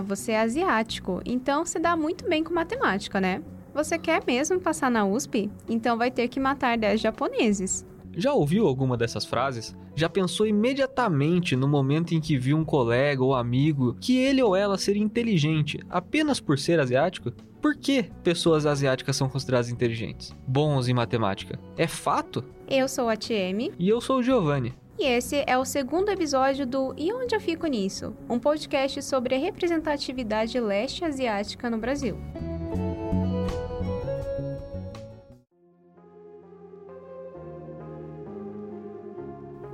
Ah, você é asiático, então se dá muito bem com matemática, né? Você quer mesmo passar na USP? Então vai ter que matar 10 japoneses. Já ouviu alguma dessas frases? Já pensou imediatamente no momento em que viu um colega ou amigo que ele ou ela seria inteligente apenas por ser asiático? Por que pessoas asiáticas são consideradas inteligentes? Bons em matemática? É fato? Eu sou a TM. E eu sou o Giovanni. E esse é o segundo episódio do E Onde Eu Fico Nisso? Um podcast sobre a representatividade leste asiática no Brasil.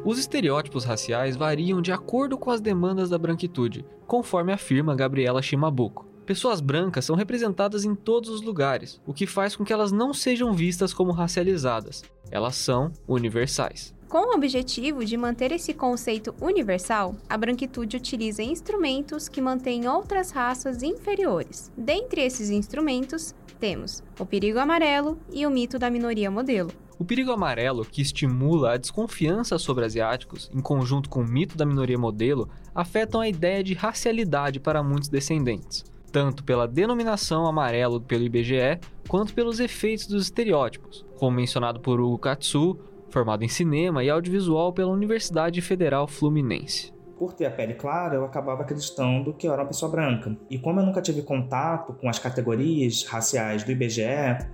Os estereótipos raciais variam de acordo com as demandas da branquitude, conforme afirma Gabriela Shimabuko. Pessoas brancas são representadas em todos os lugares, o que faz com que elas não sejam vistas como racializadas. Elas são universais. Com o objetivo de manter esse conceito universal, a branquitude utiliza instrumentos que mantêm outras raças inferiores. Dentre esses instrumentos, temos o perigo amarelo e o mito da minoria modelo. O perigo amarelo, que estimula a desconfiança sobre asiáticos, em conjunto com o mito da minoria modelo, afetam a ideia de racialidade para muitos descendentes, tanto pela denominação amarelo pelo IBGE, quanto pelos efeitos dos estereótipos, como mencionado por Hugo Katsu, formado em cinema e audiovisual pela Universidade Federal Fluminense por ter a pele clara, eu acabava acreditando que eu era uma pessoa branca. E como eu nunca tive contato com as categorias raciais do IBGE,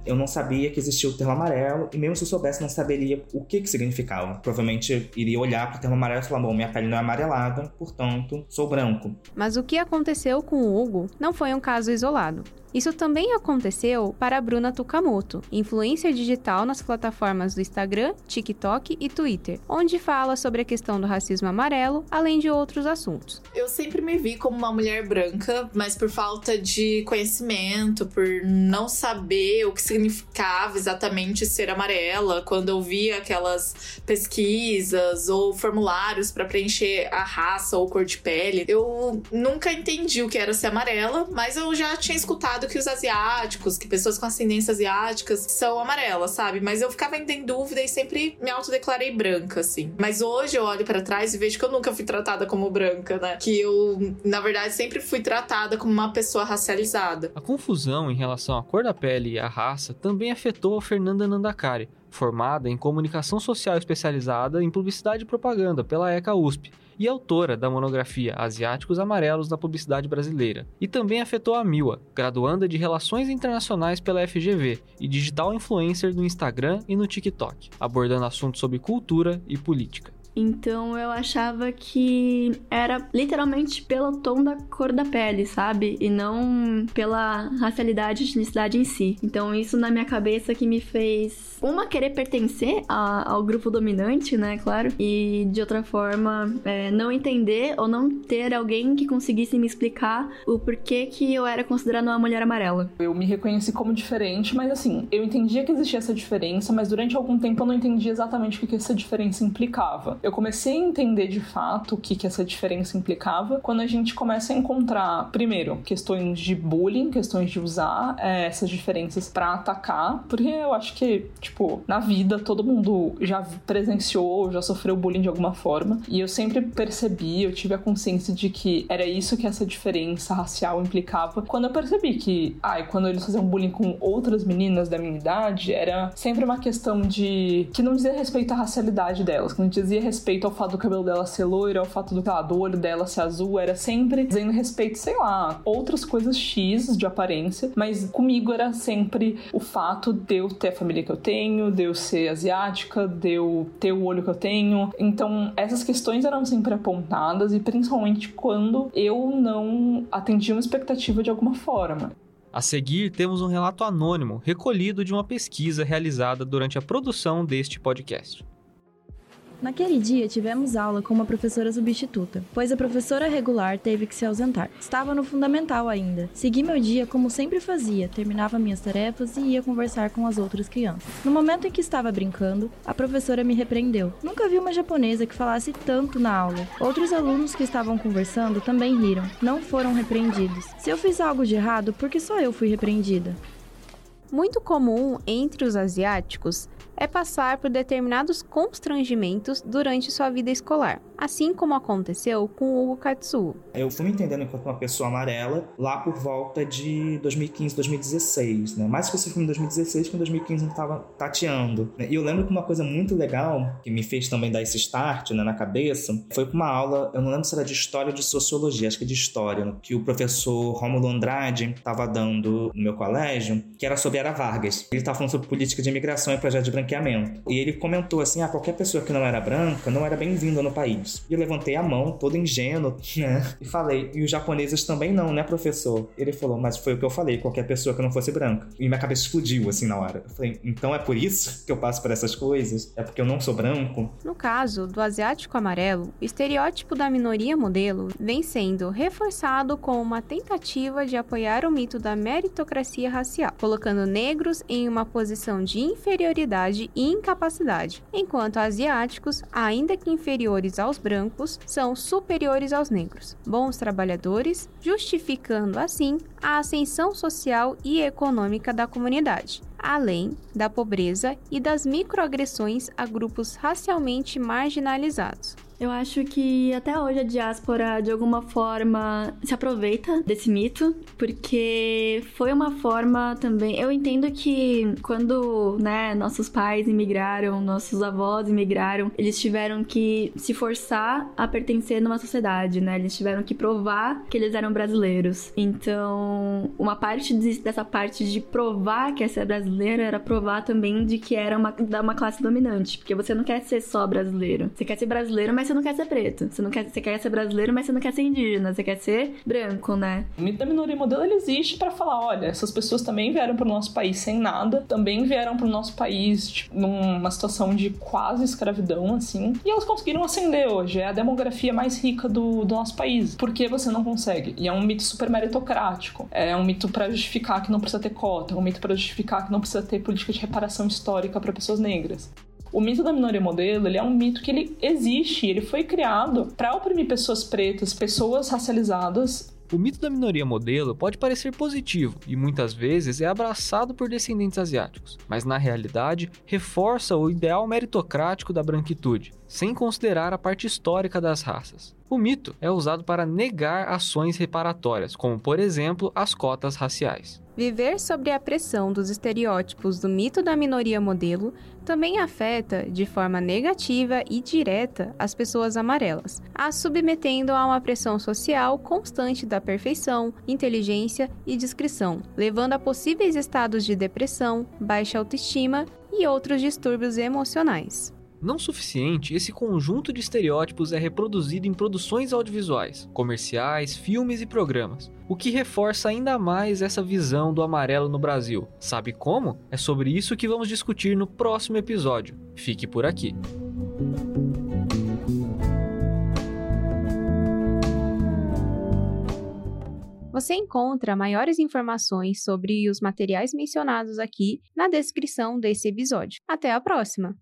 eu não sabia que existia o termo amarelo, e mesmo se eu soubesse, não saberia o que que significava. Provavelmente iria olhar para o termo amarelo e falar: bom, minha pele não é amarelada, portanto, sou branco. Mas o que aconteceu com o Hugo não foi um caso isolado. Isso também aconteceu para Bruna Tukamoto, influencer digital nas plataformas do Instagram, TikTok e Twitter, onde fala sobre a questão do racismo amarelo, além de outros assuntos. Eu sempre me vi como uma mulher branca, mas por falta de conhecimento, por não saber o que significava exatamente ser amarela, quando eu via aquelas pesquisas ou formulários para preencher a raça ou cor de pele, eu nunca entendi o que era ser amarela, mas eu já tinha escutado que os asiáticos, que pessoas com ascendência asiáticas são amarelas, sabe? Mas eu ficava ainda em dúvida e sempre me autodeclarei branca, assim. Mas hoje eu olho para trás e vejo que eu nunca fui tratada como branca, né? Que eu, na verdade, sempre fui tratada como uma pessoa racializada. A confusão em relação à cor da pele e à raça também afetou a Fernanda Nandakari, formada em comunicação social especializada em publicidade e propaganda pela ECA USP e autora da monografia Asiáticos Amarelos na Publicidade Brasileira. E também afetou a Miwa, graduanda de Relações Internacionais pela FGV e digital influencer no Instagram e no TikTok, abordando assuntos sobre cultura e política. Então eu achava que era literalmente pelo tom da cor da pele, sabe? E não pela racialidade e etnicidade em si. Então isso na minha cabeça que me fez, uma, querer pertencer a, ao grupo dominante, né? Claro. E de outra forma, é, não entender ou não ter alguém que conseguisse me explicar o porquê que eu era considerada uma mulher amarela. Eu me reconheci como diferente, mas assim, eu entendia que existia essa diferença, mas durante algum tempo eu não entendia exatamente o que essa diferença implicava eu comecei a entender de fato o que, que essa diferença implicava quando a gente começa a encontrar, primeiro, questões de bullying, questões de usar é, essas diferenças para atacar, porque eu acho que, tipo, na vida todo mundo já presenciou, já sofreu bullying de alguma forma, e eu sempre percebi, eu tive a consciência de que era isso que essa diferença racial implicava. Quando eu percebi que, ai, quando eles faziam bullying com outras meninas da minha idade, era sempre uma questão de que não dizia respeito à racialidade delas, que não dizia respeito ao fato do cabelo dela ser loiro, ao fato do, lá, do olho dela ser azul, era sempre dizendo respeito, sei lá, outras coisas X de aparência, mas comigo era sempre o fato de eu ter a família que eu tenho, de eu ser asiática, de eu ter o olho que eu tenho. Então, essas questões eram sempre apontadas e principalmente quando eu não atendia uma expectativa de alguma forma. A seguir, temos um relato anônimo recolhido de uma pesquisa realizada durante a produção deste podcast. Naquele dia tivemos aula com uma professora substituta, pois a professora regular teve que se ausentar. Estava no fundamental ainda. Segui meu dia como sempre fazia, terminava minhas tarefas e ia conversar com as outras crianças. No momento em que estava brincando, a professora me repreendeu. Nunca vi uma japonesa que falasse tanto na aula. Outros alunos que estavam conversando também riram, não foram repreendidos. Se eu fiz algo de errado, por que só eu fui repreendida? Muito comum entre os asiáticos é passar por determinados constrangimentos durante sua vida escolar, assim como aconteceu com o Hugo Katsuo. Eu fui me entendendo enquanto uma pessoa amarela lá por volta de 2015, 2016, né? Mais especificamente em 2016, que em 2015 eu estava tateando. Né? E eu lembro que uma coisa muito legal que me fez também dar esse start né, na cabeça foi com uma aula, eu não lembro se era de história ou de sociologia, acho que de história, que o professor Romulo Andrade estava dando no meu colégio, que era sobre Era Vargas. Ele estava falando sobre política de imigração e projeto de branqueamento. E ele comentou assim: ah, qualquer pessoa que não era branca não era bem-vinda no país. E eu levantei a mão, todo ingênuo, né? E falei: e os japoneses também não, né, professor? Ele falou: mas foi o que eu falei, qualquer pessoa que não fosse branca. E minha cabeça explodiu assim na hora. Eu falei: então é por isso que eu passo por essas coisas? É porque eu não sou branco? No caso do asiático amarelo, o estereótipo da minoria modelo vem sendo reforçado com uma tentativa de apoiar o mito da meritocracia racial, colocando negros em uma posição de inferioridade e incapacidade, enquanto asiáticos, ainda que inferiores aos brancos, são superiores aos negros, bons trabalhadores, justificando assim a ascensão social e econômica da comunidade além da pobreza e das microagressões a grupos racialmente marginalizados. Eu acho que até hoje a diáspora, de alguma forma, se aproveita desse mito, porque foi uma forma também. Eu entendo que quando, né, nossos pais imigraram, nossos avós imigraram, eles tiveram que se forçar a pertencer numa sociedade, né? Eles tiveram que provar que eles eram brasileiros. Então, uma parte dessa parte de provar que essa é brasileira era provar também de que era uma, da uma classe dominante, porque você não quer ser só brasileiro. Você quer ser brasileiro, mas você não quer ser preto. Você não quer, você quer ser brasileiro, mas você não quer ser indígena. Você quer ser branco, né? O mito da minoria modelo ele existe para falar, olha, essas pessoas também vieram para o nosso país sem nada, também vieram para o nosso país tipo, numa situação de quase escravidão, assim, e elas conseguiram ascender hoje. É a demografia mais rica do, do nosso país. Por que você não consegue? E é um mito super meritocrático. É um mito para justificar que não precisa ter cota, é um mito para justificar que não precisa ter política de reparação histórica para pessoas negras. O mito da minoria modelo, ele é um mito que ele existe, ele foi criado para oprimir pessoas pretas, pessoas racializadas o mito da minoria modelo pode parecer positivo e muitas vezes é abraçado por descendentes asiáticos, mas na realidade reforça o ideal meritocrático da branquitude, sem considerar a parte histórica das raças. O mito é usado para negar ações reparatórias, como por exemplo as cotas raciais. Viver sobre a pressão dos estereótipos do mito da minoria modelo também afeta, de forma negativa e direta, as pessoas amarelas, as submetendo a uma pressão social constante da perfeição, inteligência e discrição, levando a possíveis estados de depressão, baixa autoestima e outros distúrbios emocionais. Não suficiente, esse conjunto de estereótipos é reproduzido em produções audiovisuais, comerciais, filmes e programas, o que reforça ainda mais essa visão do amarelo no Brasil. Sabe como? É sobre isso que vamos discutir no próximo episódio. Fique por aqui. Você encontra maiores informações sobre os materiais mencionados aqui na descrição desse episódio. Até a próxima!